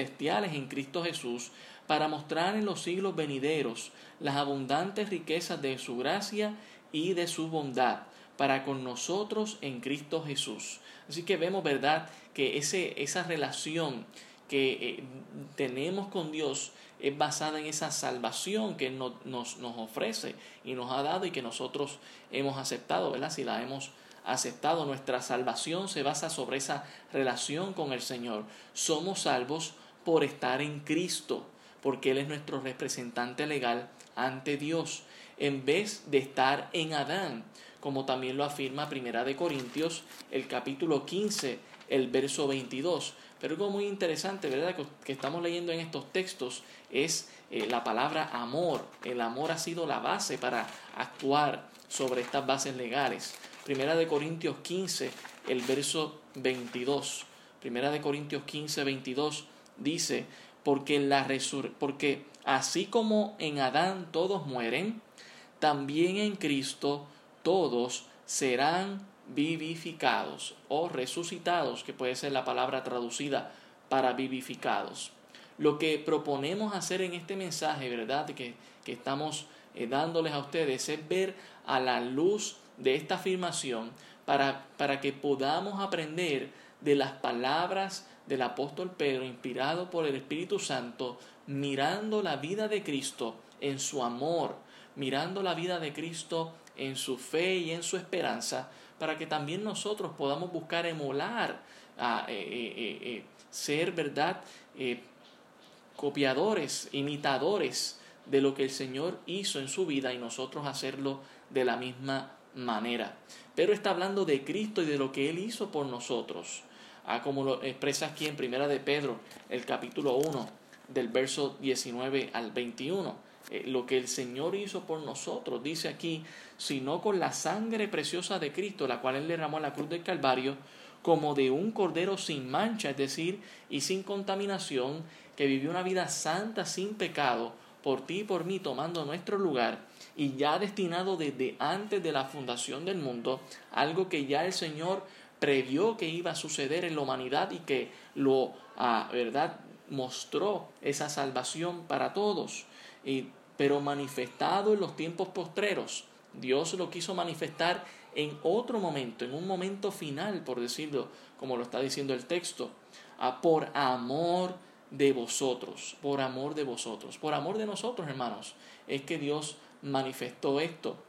celestiales en Cristo Jesús, para mostrar en los siglos venideros las abundantes riquezas de su gracia y de su bondad para con nosotros en Cristo Jesús. Así que vemos, ¿verdad?, que ese, esa relación que eh, tenemos con Dios es basada en esa salvación que nos, nos, ofrece y nos ha dado y que nosotros hemos aceptado, ¿verdad? Si la hemos aceptado, nuestra salvación se basa sobre esa relación con el Señor. Somos salvos por estar en Cristo, porque Él es nuestro representante legal ante Dios, en vez de estar en Adán, como también lo afirma Primera de Corintios, el capítulo 15, el verso 22. Pero algo muy interesante, ¿verdad?, que, estamos leyendo en estos textos es eh, la palabra amor. El amor ha sido la base para actuar sobre estas bases legales. Primera de Corintios 15, el verso 22. Primera de Corintios 15, 22 dice, porque, la porque así como en Adán todos mueren, también en Cristo todos serán vivificados o resucitados, que puede ser la palabra traducida para vivificados. Lo que proponemos hacer en este mensaje, ¿verdad? Que, que estamos eh, dándoles a ustedes es ver a la luz de esta afirmación para, para que podamos aprender de las palabras del apóstol Pedro, inspirado por el Espíritu Santo, mirando la vida de Cristo en su amor, mirando la vida de Cristo en su fe y en su esperanza, para que también nosotros podamos buscar emular, a, eh, eh, eh, ser, ¿verdad?, copiadores, imitadores de lo que el Señor hizo en su vida y nosotros hacerlo de la misma manera. Pero está hablando de Cristo y de lo que Él hizo por nosotros. Ah, como lo expresa aquí en Primera de Pedro, el capítulo 1, del verso 19 al 21. Eh, lo que el Señor hizo por nosotros, dice aquí, sino con la sangre preciosa de Cristo, la cual Él derramó en la cruz del Calvario, como de un cordero sin mancha, es decir, y sin contaminación, que vivió una vida santa sin pecado, por ti y por mí, tomando nuestro lugar, y ya destinado desde antes de la fundación del mundo, algo que ya el Señor previó que iba a suceder en la humanidad y que lo, ah, ¿verdad?, mostró esa salvación para todos. Y, pero manifestado en los tiempos postreros. Dios lo quiso manifestar en otro momento, en un momento final, por decirlo, como lo está diciendo el texto, a por amor de vosotros, por amor de vosotros, por amor de nosotros, hermanos, es que Dios manifestó esto,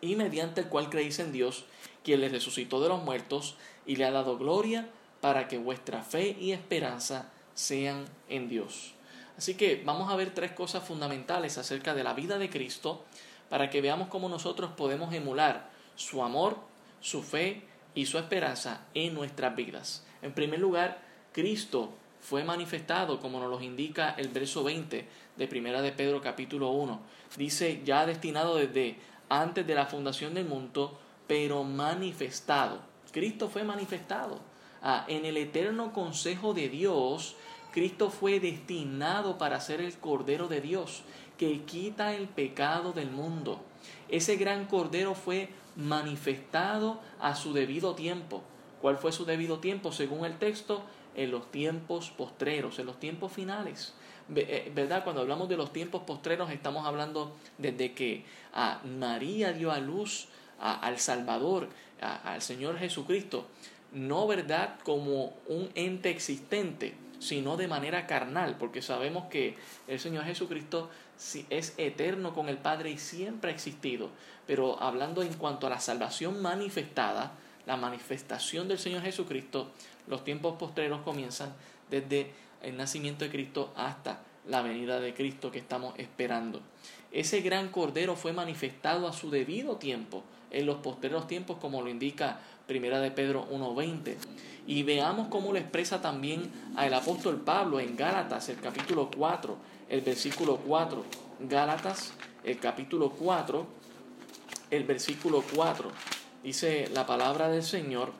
y mediante el cual creéis en Dios, quien les resucitó de los muertos y le ha dado gloria para que vuestra fe y esperanza sean en Dios. Así que vamos a ver tres cosas fundamentales acerca de la vida de Cristo para que veamos cómo nosotros podemos emular su amor, su fe y su esperanza en nuestras vidas. En primer lugar, Cristo fue manifestado, como nos lo indica el verso 20 de Primera de Pedro capítulo 1. Dice, ya destinado desde antes de la fundación del mundo, pero manifestado. Cristo fue manifestado. Ah, en el eterno consejo de Dios, Cristo fue destinado para ser el Cordero de Dios, que quita el pecado del mundo. Ese gran Cordero fue manifestado a su debido tiempo. ¿Cuál fue su debido tiempo? Según el texto, en los tiempos postreros, en los tiempos finales. Eh, ¿Verdad? Cuando hablamos de los tiempos postreros estamos hablando desde que a María dio a luz al Salvador, al Señor Jesucristo, no verdad como un ente existente, sino de manera carnal, porque sabemos que el Señor Jesucristo es eterno con el Padre y siempre ha existido. Pero hablando en cuanto a la salvación manifestada, la manifestación del Señor Jesucristo, los tiempos postreros comienzan desde el nacimiento de Cristo hasta la venida de Cristo que estamos esperando. Ese gran Cordero fue manifestado a su debido tiempo, en los postreros tiempos, como lo indica Primera de Pedro 1.20. Y veamos cómo lo expresa también el apóstol Pablo en Gálatas, el capítulo 4, el versículo 4. Gálatas, el capítulo 4, el versículo 4. Dice la palabra del Señor,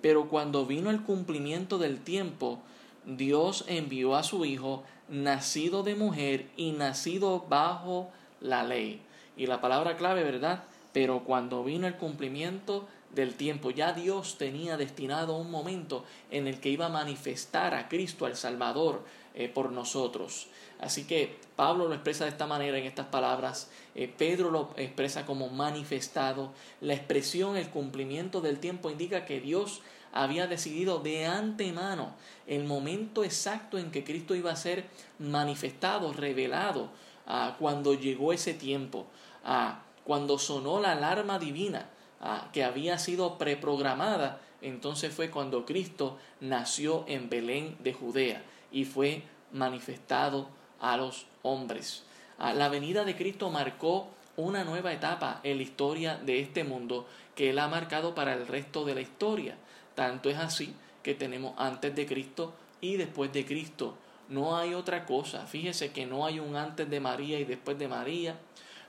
pero cuando vino el cumplimiento del tiempo, Dios envió a su Hijo, nacido de mujer y nacido bajo la ley. Y la palabra clave, ¿verdad? Pero cuando vino el cumplimiento del tiempo. Ya Dios tenía destinado un momento en el que iba a manifestar a Cristo, al Salvador, eh, por nosotros. Así que Pablo lo expresa de esta manera en estas palabras, eh, Pedro lo expresa como manifestado. La expresión, el cumplimiento del tiempo indica que Dios había decidido de antemano el momento exacto en que Cristo iba a ser manifestado, revelado, ah, cuando llegó ese tiempo, ah, cuando sonó la alarma divina ah, que había sido preprogramada, entonces fue cuando Cristo nació en Belén de Judea y fue manifestado a los hombres. La venida de Cristo marcó una nueva etapa en la historia de este mundo que Él ha marcado para el resto de la historia. Tanto es así que tenemos antes de Cristo y después de Cristo. No hay otra cosa. Fíjese que no hay un antes de María y después de María.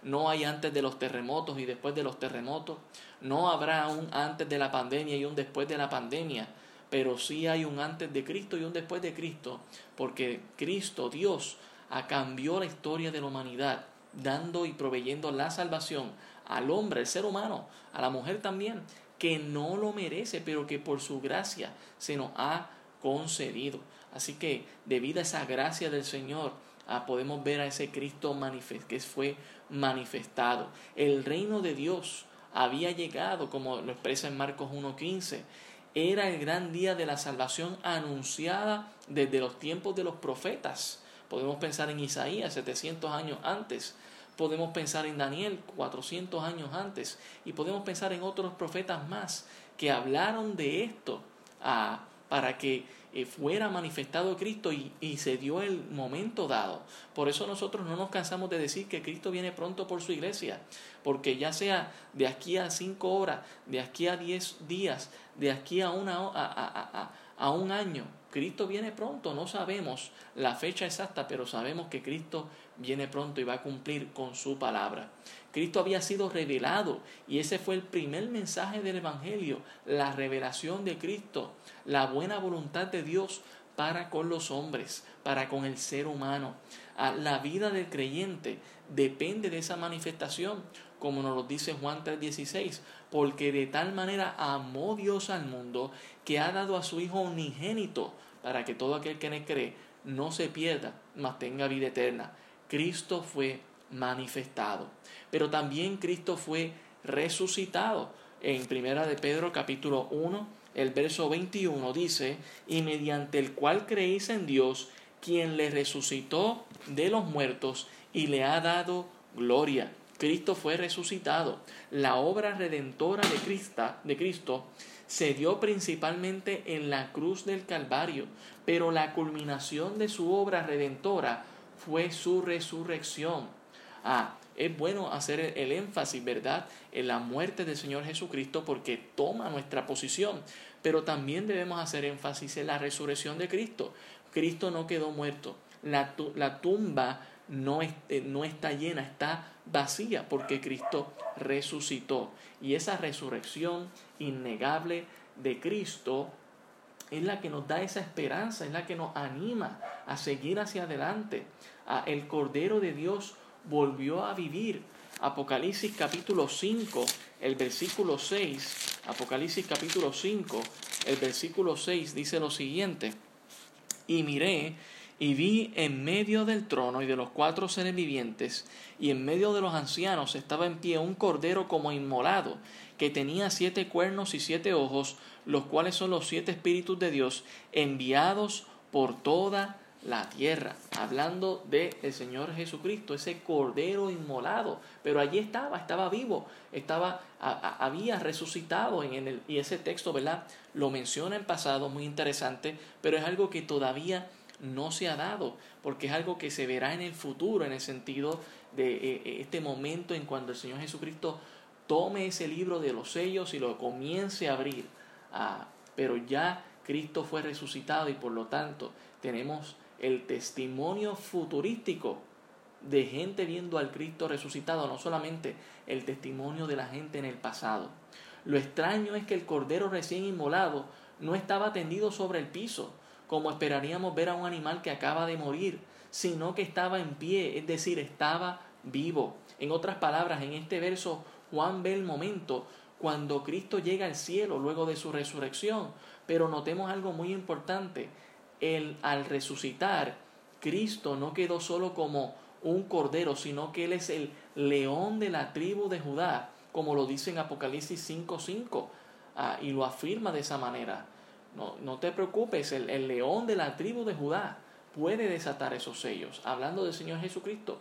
No hay antes de los terremotos y después de los terremotos. No habrá un antes de la pandemia y un después de la pandemia. Pero sí hay un antes de Cristo y un después de Cristo. Porque Cristo, Dios, cambió la historia de la humanidad, dando y proveyendo la salvación al hombre, al ser humano, a la mujer también, que no lo merece, pero que por su gracia se nos ha concedido. Así que debido a esa gracia del Señor, ah, podemos ver a ese Cristo que fue manifestado. El reino de Dios había llegado, como lo expresa en Marcos 1.15. Era el gran día de la salvación anunciada desde los tiempos de los profetas. Podemos pensar en Isaías 700 años antes podemos pensar en Daniel 400 años antes y podemos pensar en otros profetas más que hablaron de esto ah, para que eh, fuera manifestado Cristo y, y, se dio el momento dado. Por eso nosotros no nos cansamos de decir que Cristo viene pronto por su iglesia, porque ya sea de aquí a cinco horas, de aquí a diez días, de aquí a, una, a, a, a un año, Cristo viene pronto, no sabemos la fecha exacta, pero sabemos que Cristo viene pronto y va a cumplir con su palabra. Cristo había sido revelado y ese fue el primer mensaje del Evangelio, la revelación de Cristo, la buena voluntad de Dios para con los hombres, para con el ser humano. Ah, la vida del creyente depende de esa manifestación, como nos lo dice Juan 3:16, porque de tal manera amó Dios al mundo que ha dado a su Hijo unigénito para que todo aquel que le cree no se pierda, mas tenga vida eterna. Cristo fue manifestado, pero también Cristo fue resucitado. En Primera de Pedro capítulo 1, el verso 21 dice, y mediante el cual creéis en Dios, quien le resucitó de los muertos y le ha dado gloria. Cristo fue resucitado. La obra redentora de Cristo, de Cristo se dio principalmente en la cruz del Calvario, pero la culminación de su obra redentora fue su resurrección. Ah, es bueno hacer el énfasis, ¿verdad?, en la muerte del Señor Jesucristo porque toma nuestra posición, pero también debemos hacer énfasis en la resurrección de Cristo. Cristo no quedó muerto, la, la tumba no, eh, no está llena, está vacía porque Cristo resucitó. Y esa resurrección innegable de Cristo es la que nos da esa esperanza, es la que nos anima a seguir hacia adelante. El Cordero de Dios volvió a vivir. Apocalipsis capítulo 5, el versículo 6, Apocalipsis capítulo 5, el versículo 6 dice lo siguiente, y miré y vi en medio del trono y de los cuatro seres vivientes, y en medio de los ancianos estaba en pie un cordero como inmolado, que tenía siete cuernos y siete ojos, los cuales son los siete espíritus de Dios, enviados por toda la tierra, hablando de el Señor Jesucristo, ese cordero inmolado, pero allí estaba, estaba vivo, estaba había resucitado en el y ese texto, ¿verdad? Lo menciona en pasado, muy interesante, pero es algo que todavía no se ha dado, porque es algo que se verá en el futuro, en el sentido de eh, eh, este momento en cuando el Señor Jesucristo tome ese libro de los sellos y lo comience a abrir. Ah, pero ya Cristo fue resucitado y por lo tanto tenemos el testimonio futurístico de gente viendo al Cristo resucitado, no solamente el testimonio de la gente en el pasado. Lo extraño es que el cordero recién inmolado no estaba tendido sobre el piso, como esperaríamos ver a un animal que acaba de morir, sino que estaba en pie, es decir, estaba vivo. En otras palabras, en este verso Juan ve el momento cuando Cristo llega al cielo luego de su resurrección. Pero notemos algo muy importante. El, al resucitar, Cristo no quedó solo como un cordero, sino que Él es el león de la tribu de Judá, como lo dice en Apocalipsis 5.5, ah, y lo afirma de esa manera. No, no te preocupes, el, el león de la tribu de Judá puede desatar esos sellos. Hablando del Señor Jesucristo,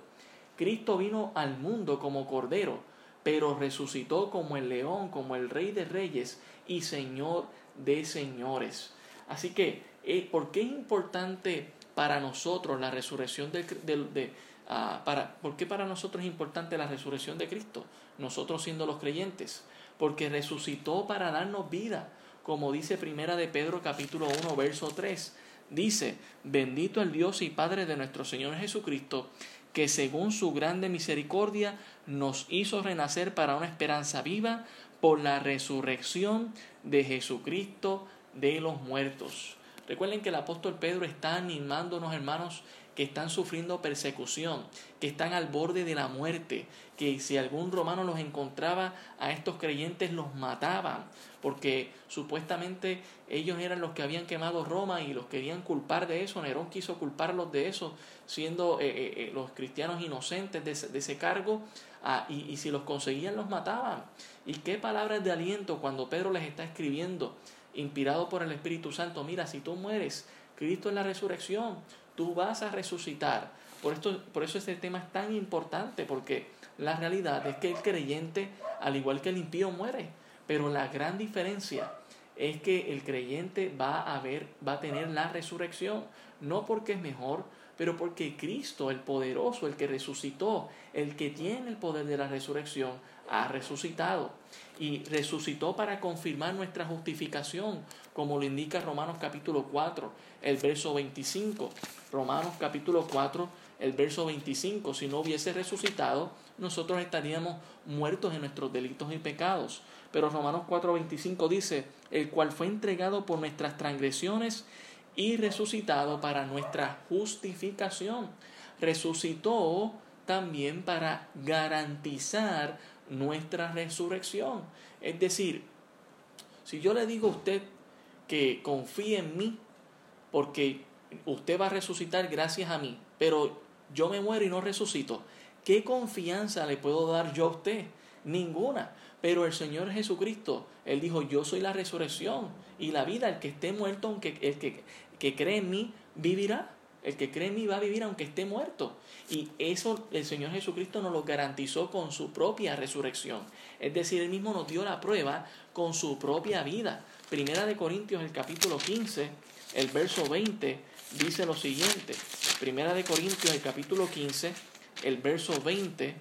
Cristo vino al mundo como cordero, pero resucitó como el león, como el rey de reyes y señor de señores. Así que, eh, ¿por qué es importante para nosotros la resurrección de, ah, para, ¿Por qué para nosotros es importante la resurrección de Cristo? Nosotros siendo los creyentes. Porque resucitó para darnos vida, como dice Primera de Pedro capítulo 1, verso 3. Dice, bendito el Dios y Padre de nuestro Señor Jesucristo, que según su grande misericordia nos hizo renacer para una esperanza viva por la resurrección de Jesucristo de los muertos. Recuerden que el apóstol Pedro está animándonos, hermanos, que están sufriendo persecución, que están al borde de la muerte, que si algún romano los encontraba a estos creyentes los mataban, porque supuestamente ellos eran los que habían quemado Roma y los querían culpar de eso. Nerón quiso culparlos de eso, siendo eh, eh, eh, los cristianos inocentes de ese, cargo, ah, y, y si los conseguían los mataban. Y qué palabras de aliento cuando Pedro les está escribiendo, inspirado por el Espíritu Santo, mira, si tú mueres, Cristo es la resurrección, tú vas a resucitar. Por, esto, por eso este tema es tan importante, porque la realidad es que el creyente, al igual que el impío, muere. Pero la gran diferencia es que el creyente va a ver, va a tener la resurrección, no porque es mejor, pero porque Cristo, el poderoso, el que resucitó, el que tiene el poder de la resurrección, ha resucitado. Y resucitó para confirmar nuestra justificación, como lo indica Romanos capítulo 4, el verso 25. Romanos capítulo 4, el verso 25. Si no hubiese resucitado, nosotros estaríamos muertos en nuestros delitos y pecados. Pero Romanos 4:25 dice, el cual fue entregado por nuestras transgresiones y resucitado para nuestra justificación. Resucitó también para garantizar nuestra resurrección. Es decir, si yo le digo a usted que confíe en mí, porque usted va a resucitar gracias a mí, pero yo me muero y no resucito, ¿qué confianza le puedo dar yo a usted? Ninguna. Pero el Señor Jesucristo, Él dijo, yo soy la resurrección y la vida, el que esté muerto, aunque el que, que cree en mí, vivirá. El que cree en mí va a vivir aunque esté muerto. Y eso el Señor Jesucristo nos lo garantizó con su propia resurrección. Es decir, Él mismo nos dio la prueba con su propia vida. Primera de Corintios, el capítulo 15, el verso 20, dice lo siguiente. Primera de Corintios, el capítulo 15, el verso 20,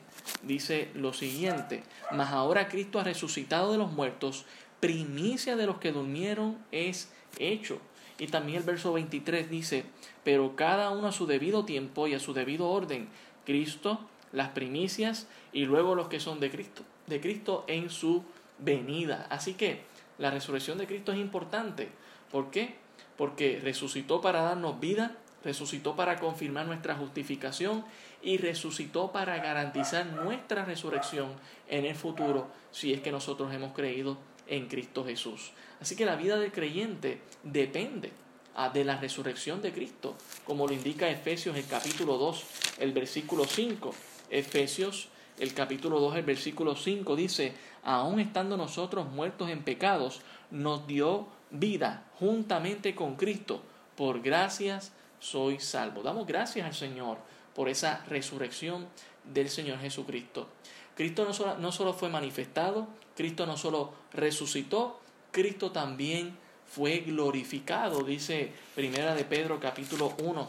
dice lo siguiente. Mas ahora Cristo ha resucitado de los muertos, primicia de los que durmieron es hecho. Y también el verso 23 dice, pero cada uno a su debido tiempo y a su debido orden, Cristo, las primicias y luego los que son de Cristo, de Cristo en su venida. Así que la resurrección de Cristo es importante. ¿Por qué? Porque resucitó para darnos vida, resucitó para confirmar nuestra justificación y resucitó para garantizar nuestra resurrección en el futuro si es que nosotros hemos creído en Cristo Jesús. Así que la vida del creyente depende ah, de la resurrección de Cristo, como lo indica Efesios el capítulo 2, el versículo 5. Efesios el capítulo 2, el versículo 5 dice, aun estando nosotros muertos en pecados, nos dio vida juntamente con Cristo. Por gracias soy salvo. Damos gracias al Señor por esa resurrección del Señor Jesucristo. Cristo no solo, no solo fue manifestado, Cristo no solo resucitó, Cristo también fue glorificado, dice Primera de Pedro capítulo 1,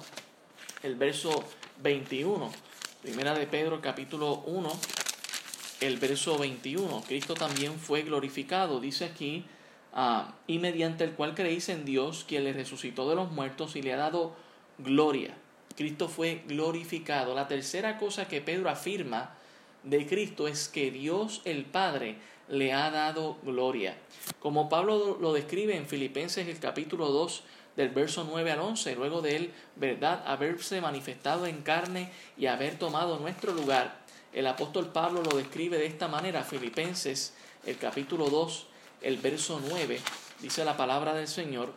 el verso 21. Primera de Pedro capítulo 1, el verso 21. Cristo también fue glorificado, dice aquí, ah, y mediante el cual creéis en Dios, quien le resucitó de los muertos y le ha dado gloria. Cristo fue glorificado. La tercera cosa que Pedro afirma de Cristo es que Dios el Padre le ha dado gloria. Como Pablo lo describe en Filipenses el capítulo 2 del verso 9 al 11, luego de él, verdad, haberse manifestado en carne y haber tomado nuestro lugar. El apóstol Pablo lo describe de esta manera, Filipenses el capítulo 2, el verso 9, dice la palabra del Señor,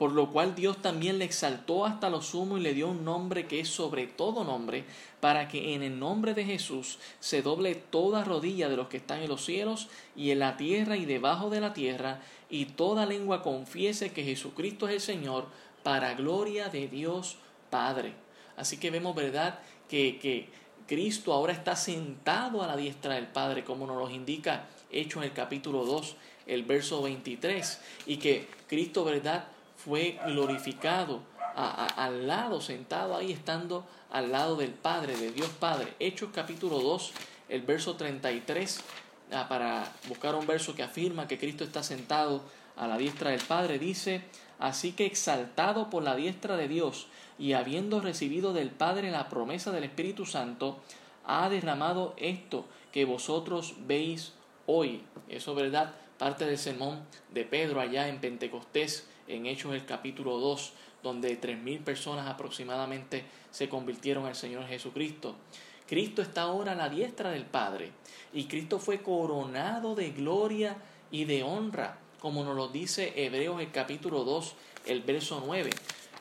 por lo cual Dios también le exaltó hasta lo sumo y le dio un nombre que es sobre todo nombre, para que en el nombre de Jesús se doble toda rodilla de los que están en los cielos y en la tierra y debajo de la tierra, y toda lengua confiese que Jesucristo es el Señor, para gloria de Dios Padre. Así que vemos, ¿verdad?, que, que Cristo ahora está sentado a la diestra del Padre, como nos lo indica Hecho en el capítulo 2, el verso 23, y que Cristo, ¿verdad?, fue glorificado al lado, sentado ahí, estando al lado del Padre, de Dios Padre. Hechos capítulo 2, el verso 33, ah, para buscar un verso que afirma que Cristo está sentado a la diestra del Padre, dice, así que exaltado por la diestra de Dios y habiendo recibido del Padre la promesa del Espíritu Santo, ha derramado esto que vosotros veis hoy. Eso, ¿verdad? Parte del sermón de Pedro allá en Pentecostés en Hechos el capítulo 2, donde tres mil personas aproximadamente se convirtieron al Señor Jesucristo. Cristo está ahora a la diestra del Padre y Cristo fue coronado de gloria y de honra, como nos lo dice Hebreos el capítulo 2, el verso 9.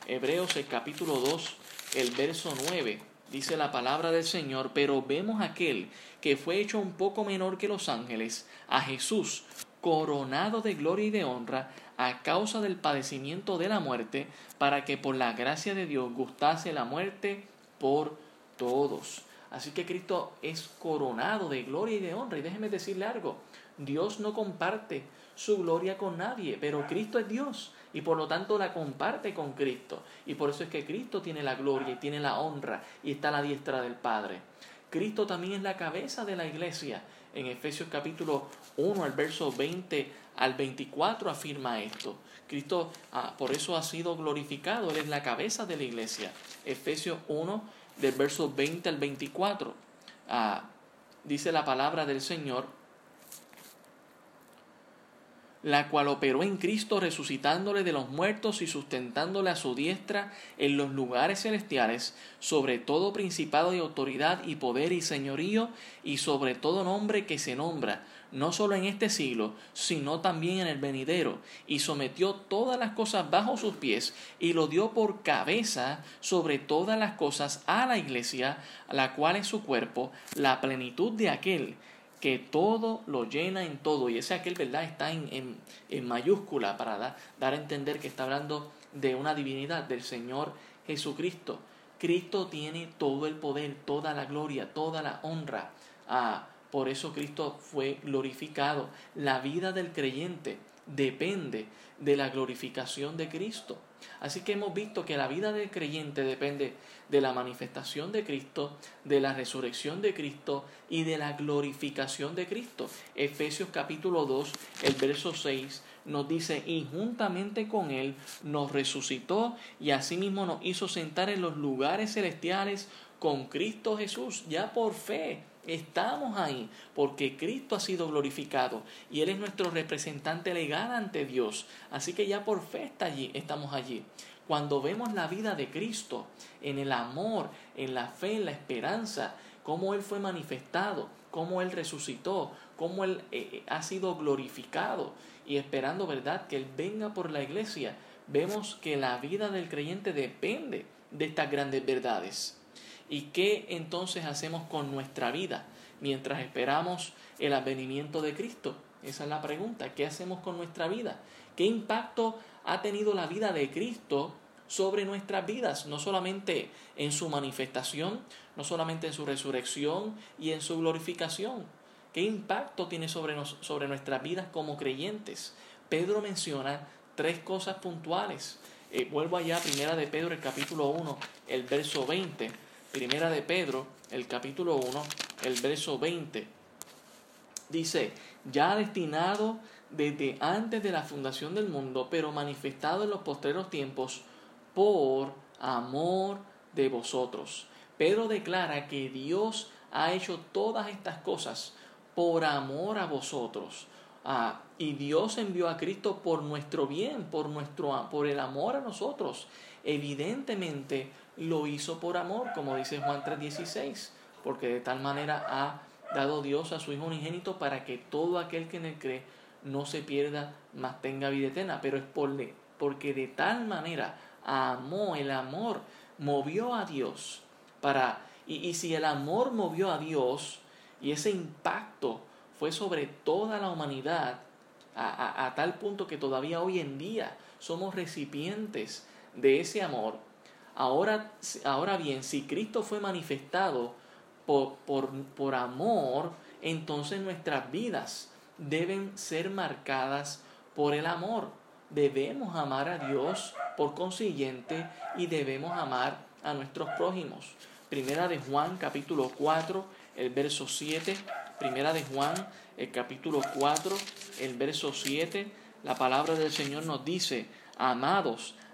Hebreos el capítulo 2, el verso 9. Dice la palabra del Señor, pero vemos aquel que fue hecho un poco menor que los ángeles, a Jesús, coronado de gloria y de honra, a causa del padecimiento de la muerte, para que por la gracia de Dios gustase la muerte por todos. Así que Cristo es coronado de gloria y de honra. Y déjeme decirle algo, Dios no comparte su gloria con nadie, pero Cristo es Dios y por lo tanto la comparte con Cristo. Y por eso es que Cristo tiene la gloria y tiene la honra y está a la diestra del Padre. Cristo también es la cabeza de la iglesia. En Efesios capítulo 1 al verso 20 al 24 afirma esto. Cristo ah, por eso ha sido glorificado, Él es la cabeza de la iglesia. Efesios 1 del verso 20 al 24. Ah, dice la palabra del Señor, la cual operó en Cristo resucitándole de los muertos y sustentándole a su diestra en los lugares celestiales, sobre todo principado y autoridad y poder y señorío, y sobre todo nombre que se nombra, no solo en este siglo, sino también en el venidero, y sometió todas las cosas bajo sus pies, y lo dio por cabeza sobre todas las cosas a la iglesia, la cual es su cuerpo, la plenitud de aquel que todo lo llena en todo. Y ese aquel, ¿verdad? Está en, en, mayúscula para dar a entender que está hablando de una divinidad, del Señor Jesucristo. Cristo tiene todo el poder, toda la gloria, toda la honra. Ah, por eso Cristo fue glorificado. La vida del creyente depende de la glorificación de Cristo. Así que hemos visto que la vida del creyente depende de la manifestación de Cristo, de la resurrección de Cristo y de la glorificación de Cristo. Efesios capítulo 2, el verso 6 nos dice, y juntamente con Él nos resucitó y asimismo nos hizo sentar en los lugares celestiales con Cristo Jesús, ya por fe. Estamos ahí porque Cristo ha sido glorificado y Él es nuestro representante legal ante Dios. Así que ya por fe está allí, estamos allí. Cuando vemos la vida de Cristo en el amor, en la fe, en la esperanza, cómo Él fue manifestado, cómo Él resucitó, cómo Él eh, eh, ha sido glorificado y esperando, ¿verdad?, que Él venga por la iglesia, vemos que la vida del creyente depende de estas grandes verdades. ¿Y qué entonces hacemos con nuestra vida mientras esperamos el advenimiento de Cristo? Esa es la pregunta. ¿Qué hacemos con nuestra vida? ¿Qué impacto ha tenido la vida de Cristo sobre nuestras vidas? No solamente en su manifestación, no solamente en su resurrección y en su glorificación. ¿Qué impacto tiene sobre, sobre nuestras vidas como creyentes? Pedro menciona tres cosas puntuales. Eh, vuelvo allá, primera de Pedro, el capítulo 1, el verso 20 Primera de Pedro, el capítulo 1, el verso 20. Dice, ya destinado desde antes de la fundación del mundo, pero manifestado en los postreros tiempos por amor de vosotros. Pedro declara que Dios ha hecho todas estas cosas por amor a vosotros. Ah, y Dios envió a Cristo por nuestro bien, por, nuestro, por el amor a nosotros. Evidentemente, lo hizo por amor, como dice Juan 3:16, porque de tal manera ha dado Dios a su Hijo unigénito para que todo aquel que en él cree no se pierda, mas tenga vida eterna. Pero es por, porque de tal manera amó, el amor movió a Dios para... Y, y si el amor movió a Dios y ese impacto fue sobre toda la humanidad, a, a, tal punto que todavía hoy en día somos recipientes de ese amor. Ahora, ahora bien, si Cristo fue manifestado por, por, por amor, entonces nuestras vidas deben ser marcadas por el amor. Debemos amar a Dios por consiguiente y debemos amar a nuestros prójimos. Primera de Juan capítulo 4, el verso 7. Primera de Juan, el capítulo 4, el verso 7. La palabra del Señor nos dice, amados,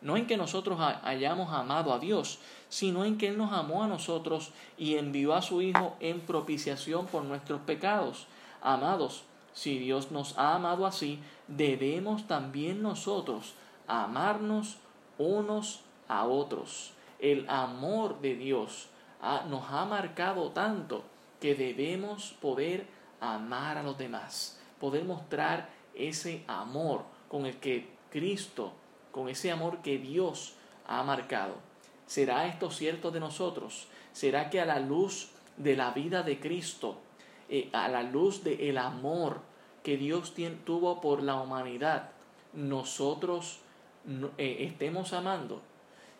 No en que nosotros hayamos amado a Dios, sino en que Él nos amó a nosotros y envió a su Hijo en propiciación por nuestros pecados. Amados, si Dios nos ha amado así, debemos también nosotros amarnos unos a otros. El amor de Dios nos ha marcado tanto que debemos poder amar a los demás, poder mostrar ese amor con el que Cristo, con ese amor que Dios ha marcado. ¿Será esto cierto de nosotros? ¿Será que a la luz de la vida de Cristo, eh, a la luz del amor que Dios tuvo por la humanidad, nosotros eh, estemos amando?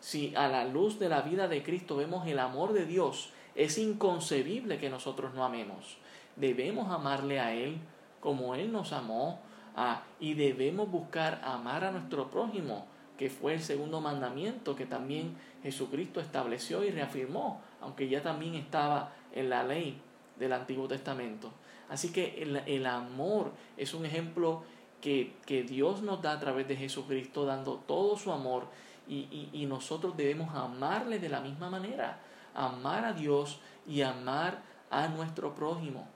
Si a la luz de la vida de Cristo vemos el amor de Dios, es inconcebible que nosotros no amemos. Debemos amarle a Él como Él nos amó ah, y debemos buscar amar a nuestro prójimo, que fue el segundo mandamiento que también Jesucristo estableció y reafirmó, aunque ya también estaba en la ley del Antiguo Testamento. Así que el, amor es un ejemplo que, que, Dios nos da a través de Jesucristo, dando todo su amor y, y, nosotros debemos amarle de la misma manera, amar a Dios y amar a nuestro prójimo.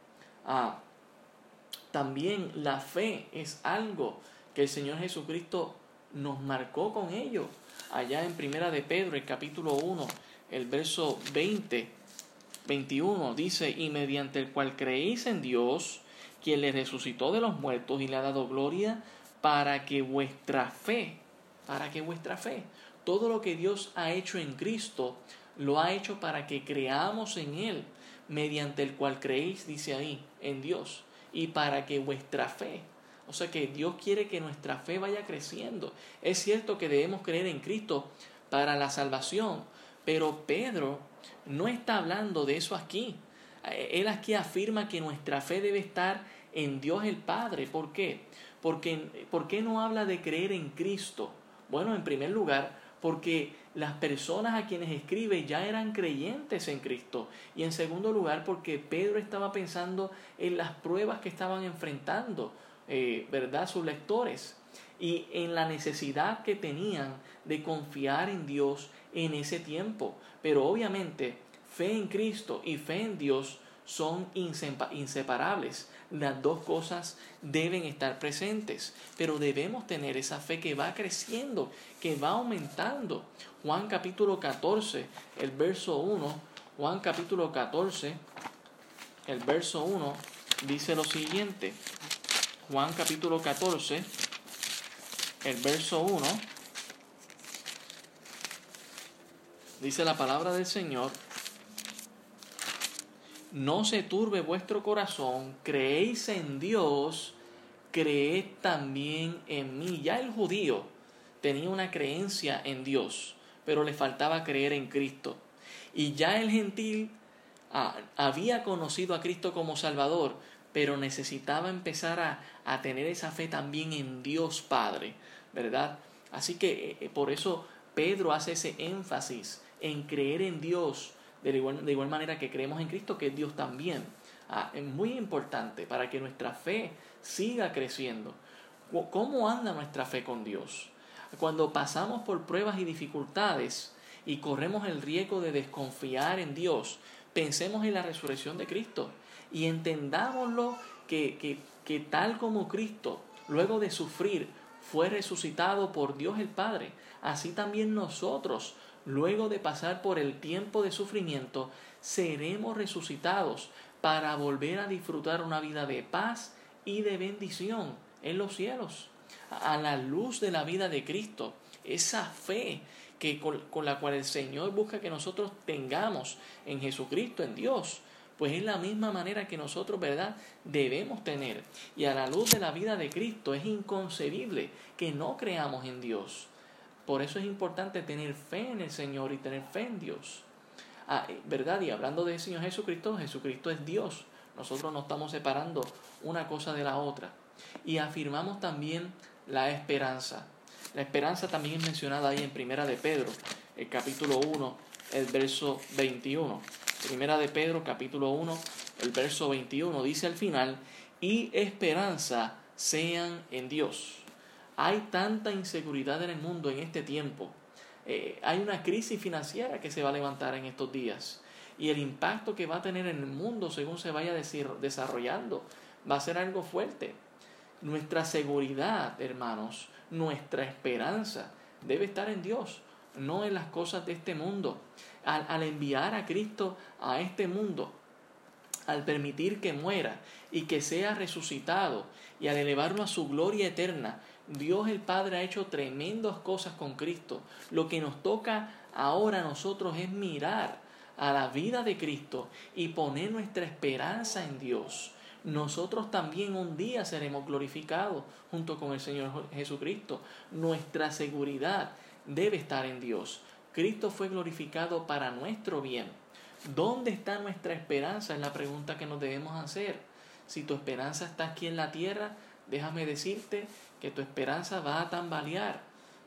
Ah, también la fe es algo que el Señor Jesucristo nos marcó con ello. Allá en Primera de Pedro, el capítulo 1, el verso 20, 21, dice, y mediante el cual creéis en Dios, quien le resucitó de los muertos y le ha dado gloria, para que vuestra fe, para que vuestra fe, todo lo que Dios ha hecho en Cristo, lo ha hecho para que creamos en Él, mediante el cual creéis, dice ahí, en Dios, y para que vuestra fe, o sea que Dios quiere que nuestra fe vaya creciendo. Es cierto que debemos creer en Cristo para la salvación, pero Pedro no está hablando de eso aquí. Él aquí afirma que nuestra fe debe estar en Dios el Padre. ¿Por qué? Porque, ¿Por qué no habla de creer en Cristo? Bueno, en primer lugar, porque las personas a quienes escribe ya eran creyentes en Cristo. Y en segundo lugar, porque Pedro estaba pensando en las pruebas que estaban enfrentando, eh, ¿verdad?, sus lectores. Y en la necesidad que tenían de confiar en Dios en ese tiempo. Pero obviamente, fe en Cristo y fe en Dios son inseparables. Las dos cosas deben estar presentes, pero debemos tener esa fe que va creciendo, que va aumentando. Juan capítulo 14, el verso 1, Juan capítulo 14, el verso 1 dice lo siguiente. Juan capítulo 14, el verso 1, dice la palabra del Señor, no se turbe vuestro corazón, creéis en Dios, creed también en mí. Ya el judío tenía una creencia en Dios, pero le faltaba creer en Cristo. Y ya el gentil ah, había conocido a Cristo como Salvador, pero necesitaba empezar a, a, tener esa fe también en Dios Padre, ¿verdad? Así que eh, eh, por eso Pedro hace ese énfasis en creer en Dios de igual, de igual manera que creemos en Cristo, que es Dios también. Ah, es muy importante para que nuestra fe siga creciendo. ¿Cómo anda nuestra fe con Dios? Cuando pasamos por pruebas y dificultades y corremos el riesgo de desconfiar en Dios, pensemos en la resurrección de Cristo y entendámoslo que, que, que tal como Cristo, luego de sufrir, fue resucitado por Dios el Padre, así también nosotros, luego de pasar por el tiempo de sufrimiento, seremos resucitados para volver a disfrutar una vida de paz y de bendición en los cielos, a la luz de la vida de Cristo, esa fe que con, con la cual el Señor busca que nosotros tengamos en Jesucristo, en Dios, pues es la misma manera que nosotros, ¿verdad?, debemos tener. Y a la luz de la vida de Cristo es inconcebible que no creamos en Dios. Por eso es importante tener fe en el Señor y tener fe en Dios. Ah, eh, ¿Verdad? Y hablando del Señor Jesucristo, Jesucristo es Dios. Nosotros no estamos separando una cosa de la otra. Y afirmamos también la esperanza. La esperanza también es mencionada ahí en Primera de Pedro, el capítulo 1, el verso 21. Primera de Pedro, capítulo 1, el verso 21, dice al final, y esperanza sean en Dios. Hay tanta inseguridad en el mundo en este tiempo. Eh, hay una crisis financiera que se va a levantar en estos días. Y el impacto que va a tener en el mundo según se vaya desarrollando va a ser algo fuerte. Nuestra seguridad, hermanos, nuestra esperanza debe estar en Dios, no en las cosas de este mundo al, enviar a Cristo a este mundo, al permitir que muera y que sea resucitado y al elevarlo a su gloria eterna, Dios el Padre ha hecho tremendas cosas con Cristo. Lo que nos toca ahora a nosotros es mirar a la vida de Cristo y poner nuestra esperanza en Dios. Nosotros también un día seremos glorificados junto con el Señor Jesucristo. Nuestra seguridad debe estar en Dios. Cristo fue glorificado para nuestro bien. ¿Dónde está nuestra esperanza? Es la pregunta que nos debemos hacer. Si tu esperanza está aquí en la tierra, déjame decirte que tu esperanza va a tambalear.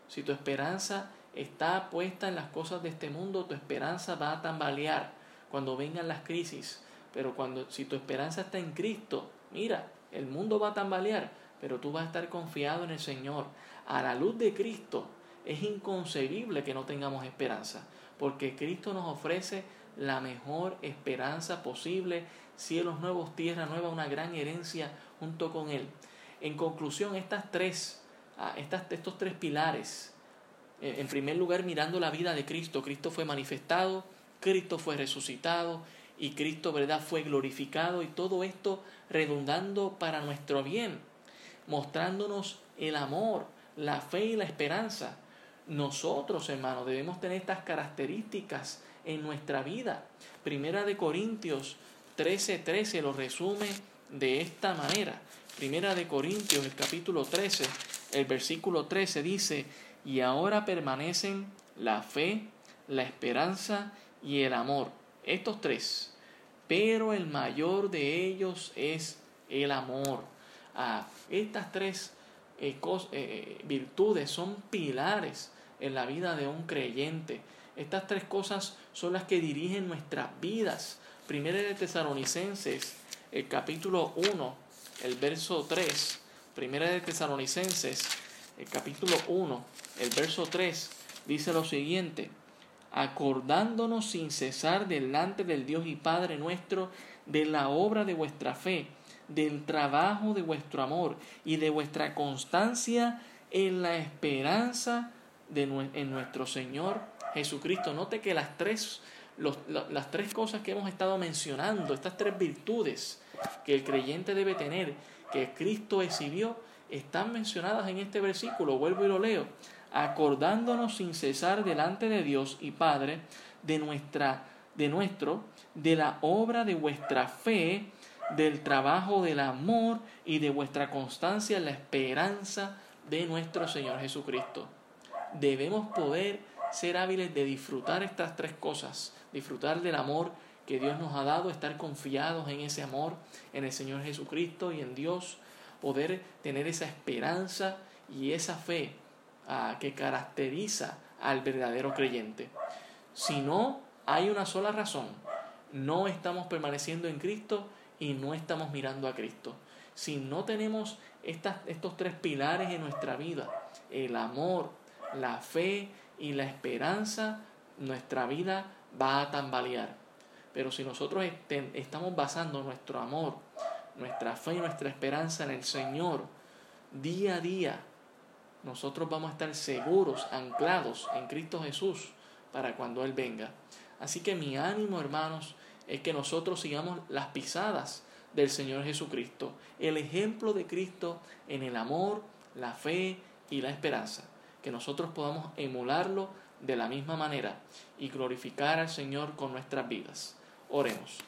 Si tu esperanza está puesta en las cosas de este mundo, tu esperanza va a tambalear cuando vengan las crisis. Pero cuando si tu esperanza está en Cristo, mira, el mundo va a tambalear, pero tú vas a estar confiado en el Señor. A la luz de Cristo, es inconcebible que no tengamos esperanza, porque Cristo nos ofrece la mejor esperanza posible, cielos nuevos, tierra nueva, una gran herencia junto con Él. En conclusión, estas tres, ah, estas, estos tres pilares, eh, en primer lugar mirando la vida de Cristo, Cristo fue manifestado, Cristo fue resucitado y Cristo, ¿verdad?, fue glorificado y todo esto redundando para nuestro bien, mostrándonos el amor, la fe y la esperanza nosotros, hermanos, debemos tener estas características en nuestra vida. Primera de Corintios 13:13 13 lo resume de esta manera. Primera de Corintios, el capítulo 13, el versículo 13 dice, y ahora permanecen la fe, la esperanza y el amor. Estos tres. Pero el mayor de ellos es el amor. Ah, estas tres eh, eh, virtudes son pilares en la vida de un creyente. Estas tres cosas son las que dirigen nuestras vidas. Primera de Tesalonicenses, el capítulo 1, el verso 3. Primera de Tesalonicenses, el capítulo 1, el verso 3, dice lo siguiente, acordándonos sin cesar delante del Dios y Padre nuestro de la obra de vuestra fe, del trabajo de vuestro amor y de vuestra constancia en la esperanza de, en nuestro Señor Jesucristo. Note que las tres, las tres cosas que hemos estado mencionando, estas tres virtudes que el creyente debe tener, que Cristo exhibió, están mencionadas en este versículo. Vuelvo y lo leo. Acordándonos sin cesar delante de Dios y Padre de nuestra de nuestro de la obra de vuestra fe, del trabajo del amor y de vuestra constancia en la esperanza de nuestro Señor Jesucristo debemos poder ser hábiles de disfrutar estas tres cosas, disfrutar del amor que Dios nos ha dado, estar confiados en ese amor, en el Señor Jesucristo y en Dios, poder tener esa esperanza y esa fe ah, que caracteriza al verdadero creyente. Si no, hay una sola razón, no estamos permaneciendo en Cristo y no estamos mirando a Cristo. Si no tenemos estas, estos tres pilares en nuestra vida, el amor, la fe y la esperanza, nuestra vida va a tambalear. Pero si nosotros estamos basando nuestro amor, nuestra fe y nuestra esperanza en el Señor, día a día, nosotros vamos a estar seguros, anclados en Cristo Jesús para cuando Él venga. Así que mi ánimo, hermanos, es que nosotros sigamos las pisadas del Señor Jesucristo, el ejemplo de Cristo en el amor, la fe y la esperanza, que nosotros podamos emularlo de la misma manera y glorificar al Señor con nuestras vidas. Oremos.